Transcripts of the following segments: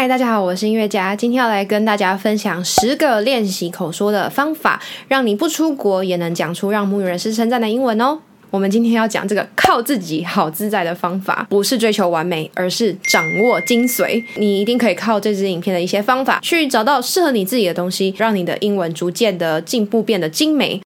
嗨，大家好，我是音乐家，今天要来跟大家分享十个练习口说的方法，让你不出国也能讲出让母语人士称赞的英文哦。我们今天要讲这个靠自己好自在的方法，不是追求完美，而是掌握精髓。你一定可以靠这支影片的一些方法，去找到适合你自己的东西，让你的英文逐渐的进步，变得精美。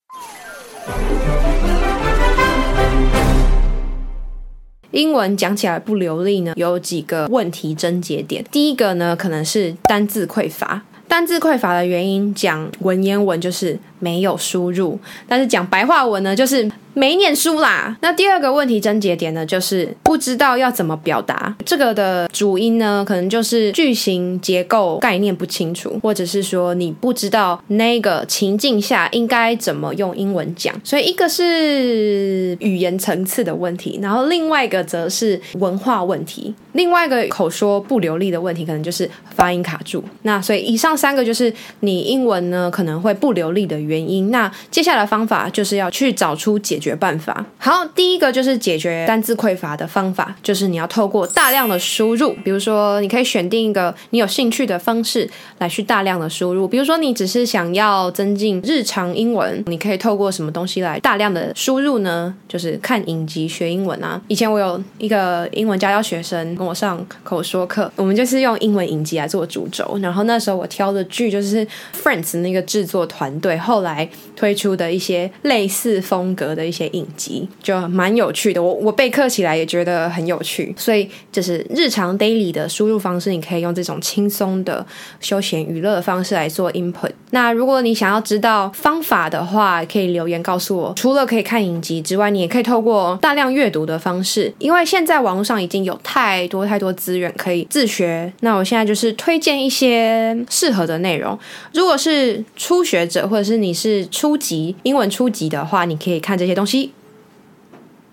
英文讲起来不流利呢，有几个问题症结点。第一个呢，可能是单字匮乏。单字匮乏的原因，讲文言文就是没有输入，但是讲白话文呢，就是。没念书啦。那第二个问题症结点呢，就是不知道要怎么表达。这个的主因呢，可能就是句型结构概念不清楚，或者是说你不知道那个情境下应该怎么用英文讲。所以一个是语言层次的问题，然后另外一个则是文化问题。另外一个口说不流利的问题，可能就是发音卡住。那所以以上三个就是你英文呢可能会不流利的原原因。那接下来方法就是要去找出解决办法。好，第一个就是解决单字匮乏的方法，就是你要透过大量的输入。比如说，你可以选定一个你有兴趣的方式来去大量的输入。比如说，你只是想要增进日常英文，你可以透过什么东西来大量的输入呢？就是看影集学英文啊。以前我有一个英文家教学生跟我上口说课，我们就是用英文影集来做主轴。然后那时候我挑的剧就是 Friends 那个制作团队后来推出的一些类似风格的。一些影集就蛮有趣的，我我备课起来也觉得很有趣，所以就是日常 daily 的输入方式，你可以用这种轻松的休闲娱乐的方式来做 input。那如果你想要知道方法的话，可以留言告诉我。除了可以看影集之外，你也可以透过大量阅读的方式，因为现在网络上已经有太多太多资源可以自学。那我现在就是推荐一些适合的内容。如果是初学者或者是你你是初级英文初级的话，你可以看这些东西。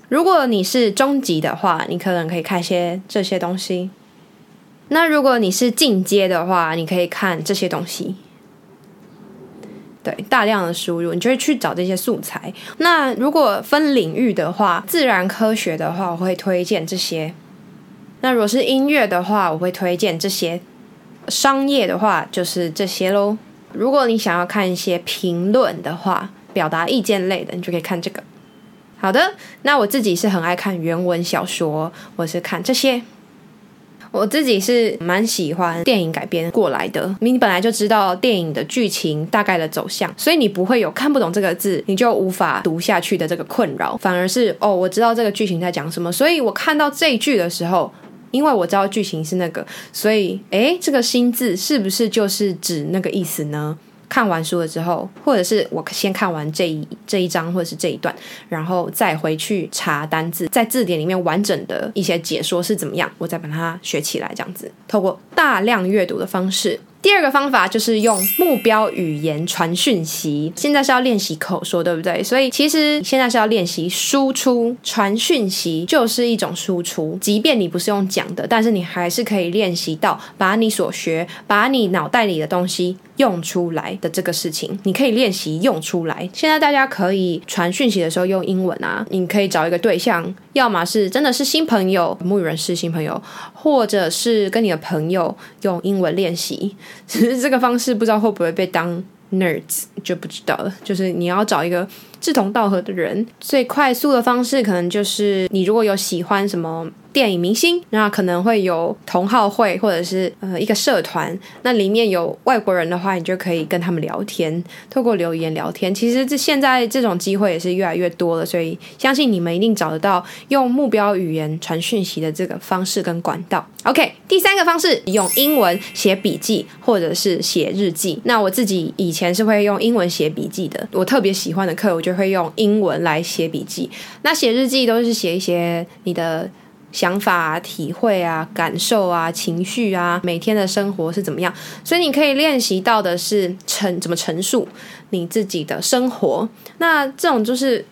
如果你是中级的话，你可能可以看些这些东西。那如果你是进阶的话，你可以看这些东西。对，大量的输入，你就会去找这些素材。那如果分领域的话，自然科学的话，我会推荐这些。那如果是音乐的话，我会推荐这些。商业的话，就是这些喽。如果你想要看一些评论的话，表达意见类的，你就可以看这个。好的，那我自己是很爱看原文小说，我是看这些。我自己是蛮喜欢电影改编过来的，你本来就知道电影的剧情大概的走向，所以你不会有看不懂这个字，你就无法读下去的这个困扰，反而是哦，我知道这个剧情在讲什么，所以我看到这一句的时候，因为我知道剧情是那个，所以诶，这个新字是不是就是指那个意思呢？看完书了之后，或者是我先看完这一这一章或者是这一段，然后再回去查单字，在字典里面完整的一些解说是怎么样，我再把它学起来，这样子，透过大量阅读的方式。第二个方法就是用目标语言传讯息。现在是要练习口说，对不对？所以其实现在是要练习输出，传讯息就是一种输出。即便你不是用讲的，但是你还是可以练习到把你所学、把你脑袋里的东西用出来的这个事情。你可以练习用出来。现在大家可以传讯息的时候用英文啊，你可以找一个对象，要么是真的是新朋友，母语人士新朋友，或者是跟你的朋友用英文练习。只是这个方式不知道会不会被当 nerds 就不知道了。就是你要找一个志同道合的人，最快速的方式可能就是你如果有喜欢什么。电影明星，那可能会有同好会，或者是呃一个社团，那里面有外国人的话，你就可以跟他们聊天，透过留言聊天。其实这现在这种机会也是越来越多了，所以相信你们一定找得到用目标语言传讯息的这个方式跟管道。OK，第三个方式用英文写笔记或者是写日记。那我自己以前是会用英文写笔记的，我特别喜欢的课，我就会用英文来写笔记。那写日记都是写一些你的。想法啊、体会啊、感受啊、情绪啊，每天的生活是怎么样？所以你可以练习到的是陈怎么陈述你自己的生活。那这种就是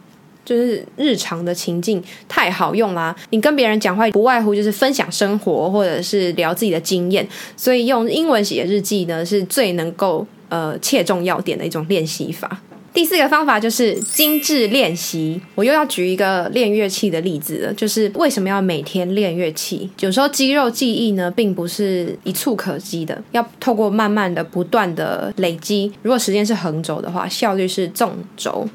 就是日常的情境太好用啦。你跟别人讲话不外乎就是分享生活，或者是聊自己的经验。所以用英文写日记呢，是最能够呃切中要点的一种练习法。第四个方法就是精致练习。我又要举一个练乐器的例子了，就是为什么要每天练乐器？有时候肌肉记忆呢，并不是一蹴可及的，要透过慢慢的、不断的累积。如果时间是横轴的话，效率是纵轴。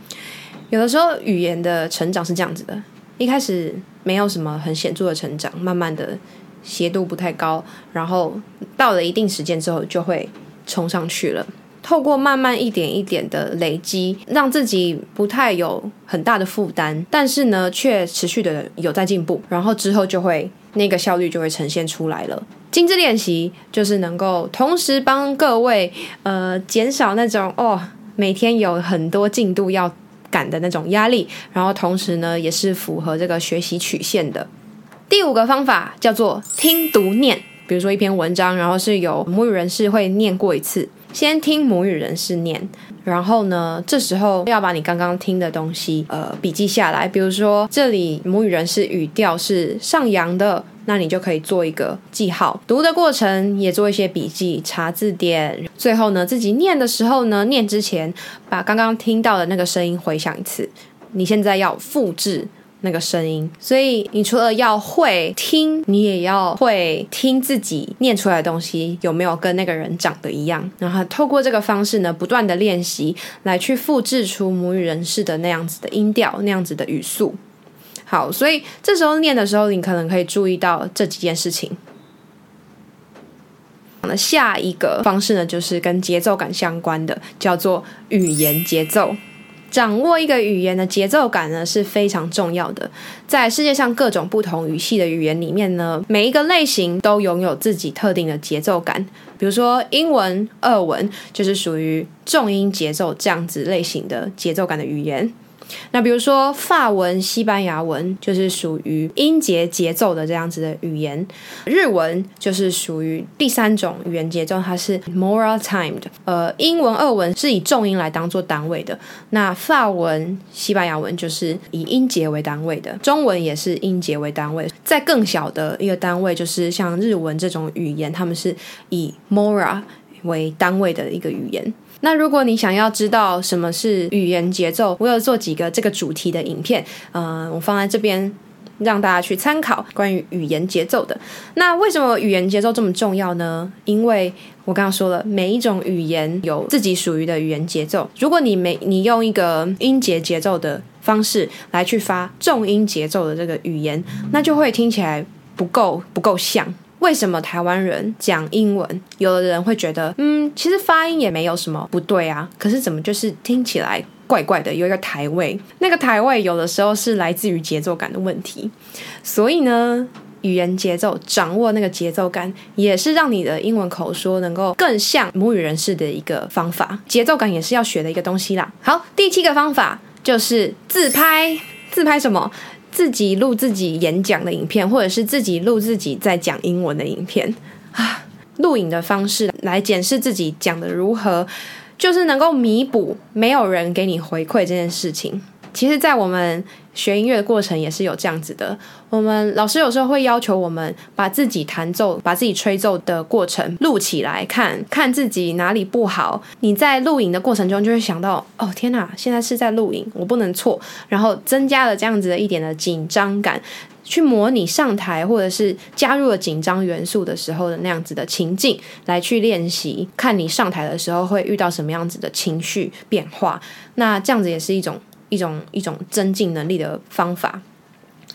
有的时候语言的成长是这样子的：一开始没有什么很显著的成长，慢慢的斜度不太高，然后到了一定时间之后，就会冲上去了。透过慢慢一点一点的累积，让自己不太有很大的负担，但是呢，却持续的有在进步，然后之后就会那个效率就会呈现出来了。精致练习就是能够同时帮各位呃减少那种哦每天有很多进度要赶的那种压力，然后同时呢也是符合这个学习曲线的。第五个方法叫做听读念，比如说一篇文章，然后是有母语人士会念过一次。先听母语人士念，然后呢，这时候要把你刚刚听的东西呃笔记下来。比如说这里母语人士语调是上扬的，那你就可以做一个记号。读的过程也做一些笔记，查字典。最后呢，自己念的时候呢，念之前把刚刚听到的那个声音回想一次。你现在要复制。那个声音，所以你除了要会听，你也要会听自己念出来的东西有没有跟那个人长得一样。然后透过这个方式呢，不断的练习，来去复制出母语人士的那样子的音调，那样子的语速。好，所以这时候念的时候，你可能可以注意到这几件事情。那下一个方式呢，就是跟节奏感相关的，叫做语言节奏。掌握一个语言的节奏感呢，是非常重要的。在世界上各种不同语系的语言里面呢，每一个类型都拥有自己特定的节奏感。比如说英文、俄文就是属于重音节奏这样子类型的节奏感的语言。那比如说法文、西班牙文就是属于音节节奏的这样子的语言，日文就是属于第三种语言节奏，它是 more timed。呃，英文、俄文是以重音来当做单位的，那法文、西班牙文就是以音节为单位的，中文也是音节为单位。在更小的一个单位，就是像日文这种语言，他们是以 more 为单位的一个语言。那如果你想要知道什么是语言节奏，我有做几个这个主题的影片，嗯、呃，我放在这边让大家去参考关于语言节奏的。那为什么语言节奏这么重要呢？因为我刚刚说了，每一种语言有自己属于的语言节奏。如果你没你用一个音节节奏的方式来去发重音节奏的这个语言，那就会听起来不够不够像。为什么台湾人讲英文，有的人会觉得，嗯，其实发音也没有什么不对啊，可是怎么就是听起来怪怪的，有一个台味。那个台味有的时候是来自于节奏感的问题。所以呢，语言节奏掌握那个节奏感，也是让你的英文口说能够更像母语人士的一个方法。节奏感也是要学的一个东西啦。好，第七个方法就是自拍。自拍什么？自己录自己演讲的影片，或者是自己录自己在讲英文的影片啊，录影的方式来检视自己讲的如何，就是能够弥补没有人给你回馈这件事情。其实，在我们学音乐的过程也是有这样子的。我们老师有时候会要求我们把自己弹奏、把自己吹奏的过程录起来看，看自己哪里不好。你在录影的过程中就会想到：哦，天哪，现在是在录影，我不能错。然后增加了这样子的一点的紧张感，去模拟上台或者是加入了紧张元素的时候的那样子的情境，来去练习，看你上台的时候会遇到什么样子的情绪变化。那这样子也是一种。一种一种增进能力的方法，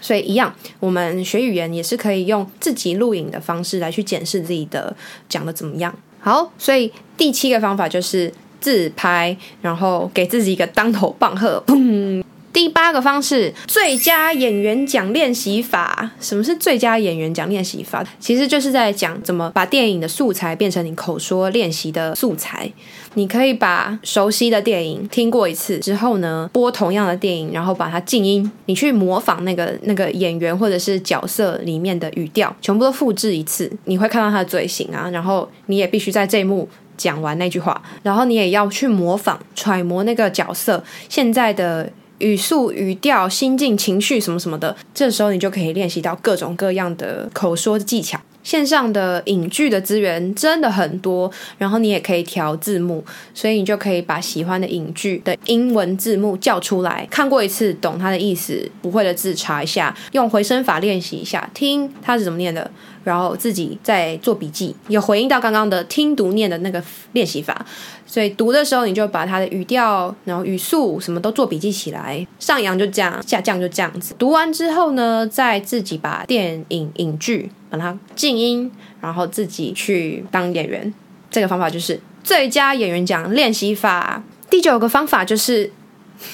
所以一样，我们学语言也是可以用自己录影的方式来去检视自己的讲的怎么样。好，所以第七个方法就是自拍，然后给自己一个当头棒喝，砰。第八个方式，最佳演员奖练习法。什么是最佳演员奖练习法？其实就是在讲怎么把电影的素材变成你口说练习的素材。你可以把熟悉的电影听过一次之后呢，播同样的电影，然后把它静音，你去模仿那个那个演员或者是角色里面的语调，全部都复制一次，你会看到他的嘴型啊，然后你也必须在这一幕讲完那句话，然后你也要去模仿揣摩那个角色现在的。语速、语调、心境、情绪什么什么的，这时候你就可以练习到各种各样的口说技巧。线上的影剧的资源真的很多，然后你也可以调字幕，所以你就可以把喜欢的影剧的英文字幕叫出来，看过一次懂它的意思，不会的字查一下，用回声法练习一下，听它是怎么念的，然后自己再做笔记，有回应到刚刚的听读念的那个练习法。所以读的时候，你就把它的语调、然后语速什么都做笔记起来。上扬就这样，下降就这样子。读完之后呢，再自己把电影影剧把它静音，然后自己去当演员。这个方法就是最佳演员奖练习法。第九个方法就是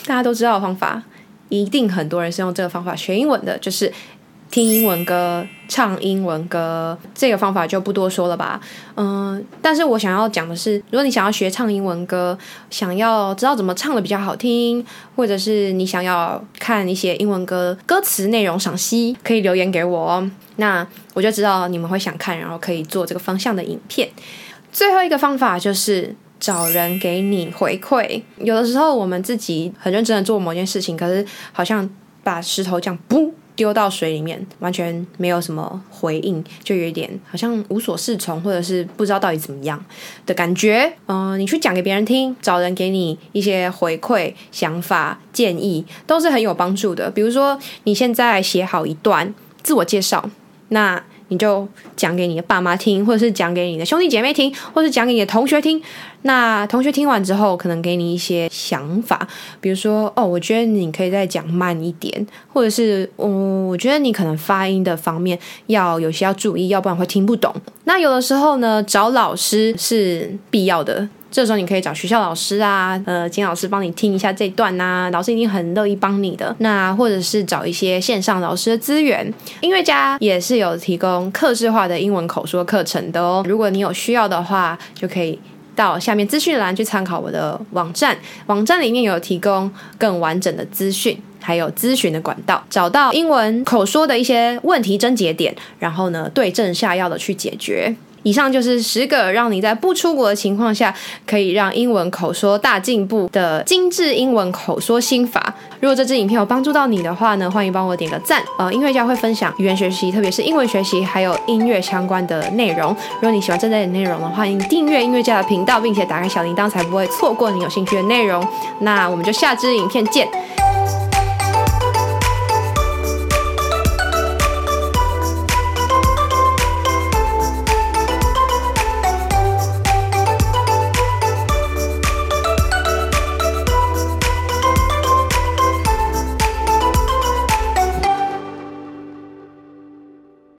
大家都知道的方法，一定很多人是用这个方法学英文的，就是。听英文歌，唱英文歌，这个方法就不多说了吧。嗯，但是我想要讲的是，如果你想要学唱英文歌，想要知道怎么唱的比较好听，或者是你想要看一些英文歌歌词内容赏析，可以留言给我哦。那我就知道你们会想看，然后可以做这个方向的影片。最后一个方法就是找人给你回馈。有的时候我们自己很认真的做某件事情，可是好像把石头这样不。丢到水里面，完全没有什么回应，就有一点好像无所适从，或者是不知道到底怎么样的感觉。嗯、你去讲给别人听，找人给你一些回馈、想法、建议，都是很有帮助的。比如说，你现在写好一段自我介绍，那。你就讲给你的爸妈听，或者是讲给你的兄弟姐妹听，或者是讲给你的同学听。那同学听完之后，可能给你一些想法，比如说，哦，我觉得你可以再讲慢一点，或者是，嗯，我觉得你可能发音的方面要有些要注意，要不然会听不懂。那有的时候呢，找老师是必要的。这时候你可以找学校老师啊，呃，金老师帮你听一下这段呐，老师一定很乐意帮你的。那或者是找一些线上老师的资源，音乐家也是有提供客制化的英文口说课程的哦。如果你有需要的话，就可以到下面资讯栏去参考我的网站，网站里面有提供更完整的资讯，还有咨询的管道，找到英文口说的一些问题症结点，然后呢，对症下药的去解决。以上就是十个让你在不出国的情况下可以让英文口说大进步的精致英文口说心法。如果这支影片有帮助到你的话呢，欢迎帮我点个赞。呃，音乐家会分享语言学习，特别是英文学习还有音乐相关的内容。如果你喜欢这类的内容的话，欢迎订阅音乐家的频道，并且打开小铃铛，才不会错过你有兴趣的内容。那我们就下支影片见。